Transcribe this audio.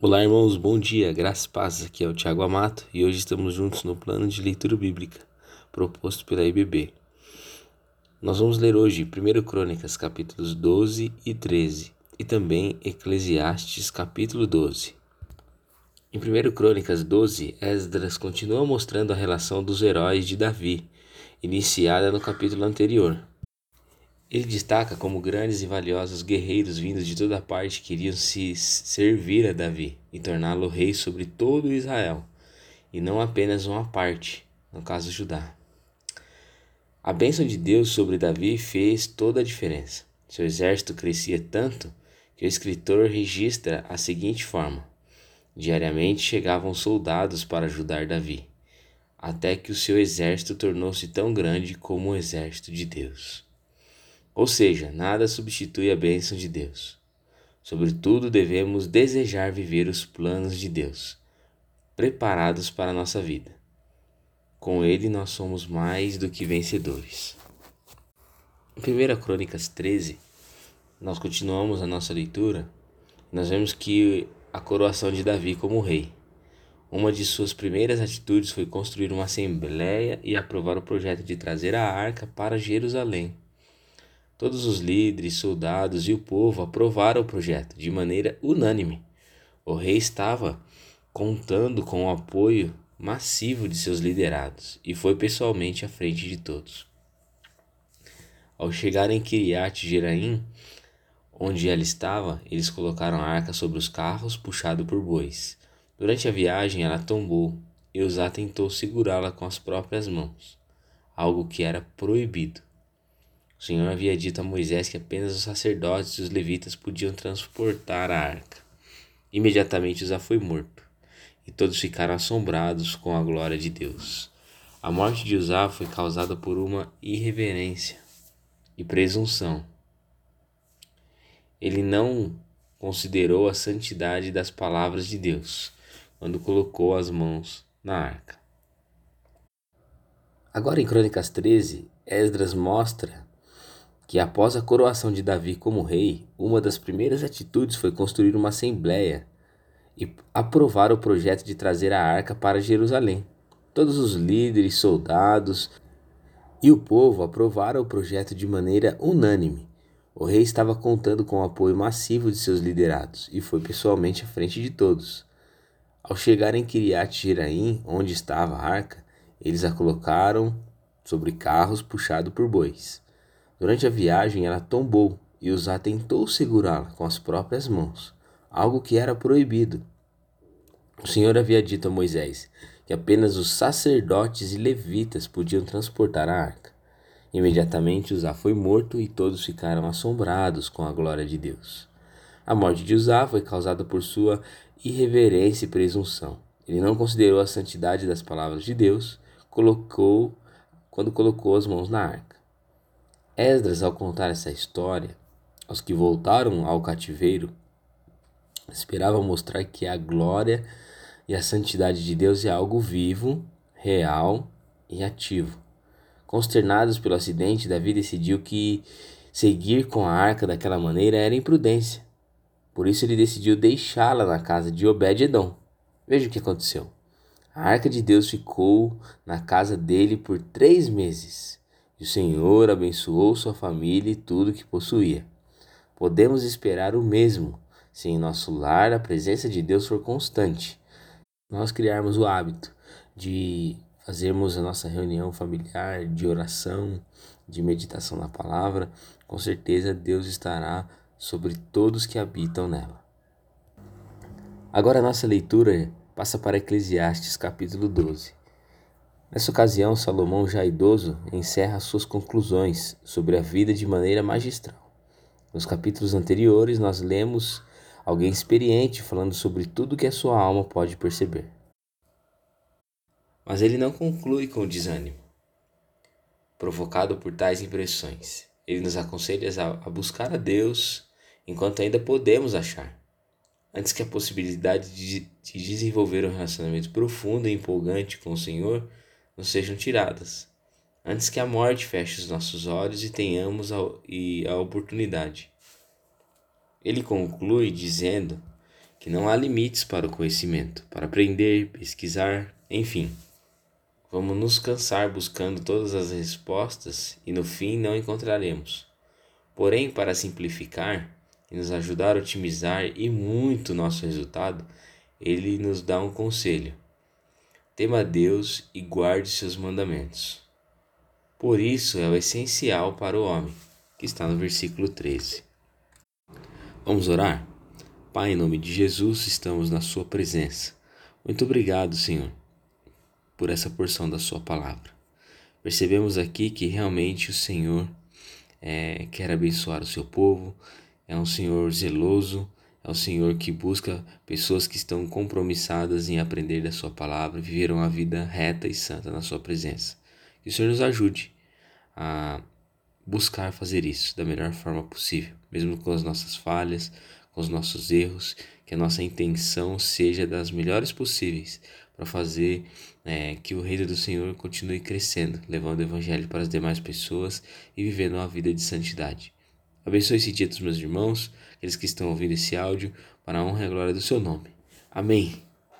Olá, irmãos, bom dia, graças e paz. Aqui é o Tiago Amato e hoje estamos juntos no plano de leitura bíblica proposto pela IBB. Nós vamos ler hoje 1 Crônicas, capítulos 12 e 13 e também Eclesiastes, capítulo 12. Em 1 Crônicas 12, Esdras continua mostrando a relação dos heróis de Davi, iniciada no capítulo anterior. Ele destaca como grandes e valiosos guerreiros vindos de toda parte queriam se servir a Davi e torná-lo rei sobre todo Israel, e não apenas uma parte, no caso Judá. A bênção de Deus sobre Davi fez toda a diferença. Seu exército crescia tanto que o escritor registra a seguinte forma: Diariamente chegavam soldados para ajudar Davi, até que o seu exército tornou-se tão grande como o exército de Deus. Ou seja, nada substitui a bênção de Deus. Sobretudo, devemos desejar viver os planos de Deus, preparados para a nossa vida. Com Ele, nós somos mais do que vencedores. Em 1 Crônicas 13, nós continuamos a nossa leitura. Nós vemos que a coroação de Davi como rei. Uma de suas primeiras atitudes foi construir uma assembleia e aprovar o projeto de trazer a arca para Jerusalém. Todos os líderes, soldados e o povo aprovaram o projeto de maneira unânime. O rei estava contando com o apoio massivo de seus liderados e foi pessoalmente à frente de todos. Ao chegar em Kiriat Jeraim, onde ela estava, eles colocaram a arca sobre os carros, puxado por bois. Durante a viagem, ela tombou e Uzá tentou segurá-la com as próprias mãos, algo que era proibido. O Senhor havia dito a Moisés que apenas os sacerdotes e os levitas podiam transportar a arca. Imediatamente Uzá foi morto, e todos ficaram assombrados com a glória de Deus. A morte de Uzá foi causada por uma irreverência e presunção. Ele não considerou a santidade das palavras de Deus quando colocou as mãos na arca. Agora em Crônicas 13, Esdras mostra que após a coroação de Davi como rei, uma das primeiras atitudes foi construir uma assembleia e aprovar o projeto de trazer a arca para Jerusalém. Todos os líderes, soldados e o povo aprovaram o projeto de maneira unânime. O rei estava contando com o apoio massivo de seus liderados e foi pessoalmente à frente de todos. Ao chegar em Kiriat Jeraim, onde estava a arca, eles a colocaram sobre carros puxados por bois. Durante a viagem, ela tombou e Uzá tentou segurá-la com as próprias mãos, algo que era proibido. O Senhor havia dito a Moisés que apenas os sacerdotes e levitas podiam transportar a arca. Imediatamente Uzá foi morto e todos ficaram assombrados com a glória de Deus. A morte de Uzá foi causada por sua irreverência e presunção. Ele não considerou a santidade das palavras de Deus, colocou quando colocou as mãos na arca. Esdras, ao contar essa história, aos que voltaram ao cativeiro, esperava mostrar que a glória e a santidade de Deus é algo vivo, real e ativo. Consternados pelo acidente, Davi decidiu que seguir com a arca daquela maneira era imprudência. Por isso ele decidiu deixá-la na casa de Obed-edom. Veja o que aconteceu. A arca de Deus ficou na casa dele por três meses. E o Senhor abençoou sua família e tudo que possuía. Podemos esperar o mesmo se em nosso lar a presença de Deus for constante. Nós criarmos o hábito de fazermos a nossa reunião familiar de oração, de meditação na palavra, com certeza Deus estará sobre todos que habitam nela. Agora a nossa leitura passa para Eclesiastes capítulo 12. Nessa ocasião, Salomão, já idoso, encerra suas conclusões sobre a vida de maneira magistral. Nos capítulos anteriores, nós lemos alguém experiente falando sobre tudo que a sua alma pode perceber. Mas ele não conclui com o desânimo, provocado por tais impressões. Ele nos aconselha a buscar a Deus enquanto ainda podemos achar, antes que a possibilidade de, desenvolver um relacionamento profundo e empolgante com o Senhor nos sejam tiradas, antes que a morte feche os nossos olhos e tenhamos a, e a oportunidade. Ele conclui dizendo que não há limites para o conhecimento, para aprender, pesquisar, enfim. Vamos nos cansar buscando todas as respostas e no fim não encontraremos. Porém, para simplificar e nos ajudar a otimizar e muito nosso resultado, ele nos dá um conselho. Tema a Deus e guarde seus mandamentos. Por isso é o essencial para o homem, que está no versículo 13. Vamos orar? Pai, em nome de Jesus, estamos na Sua presença. Muito obrigado, Senhor, por essa porção da Sua palavra. Percebemos aqui que realmente o Senhor é, quer abençoar o seu povo, é um Senhor zeloso, é um Senhor que busca pessoas que estão compromissadas em aprender da Sua palavra, viver uma vida reta e santa na Sua presença. Que o Senhor nos ajude a buscar fazer isso da melhor forma possível, mesmo com as nossas falhas, com os nossos erros, que a nossa intenção seja das melhores possíveis para fazer é, que o reino do Senhor continue crescendo, levando o Evangelho para as demais pessoas e vivendo uma vida de santidade. Abençoe esse dia dos meus irmãos, aqueles que estão ouvindo esse áudio, para a honra e a glória do seu nome. Amém.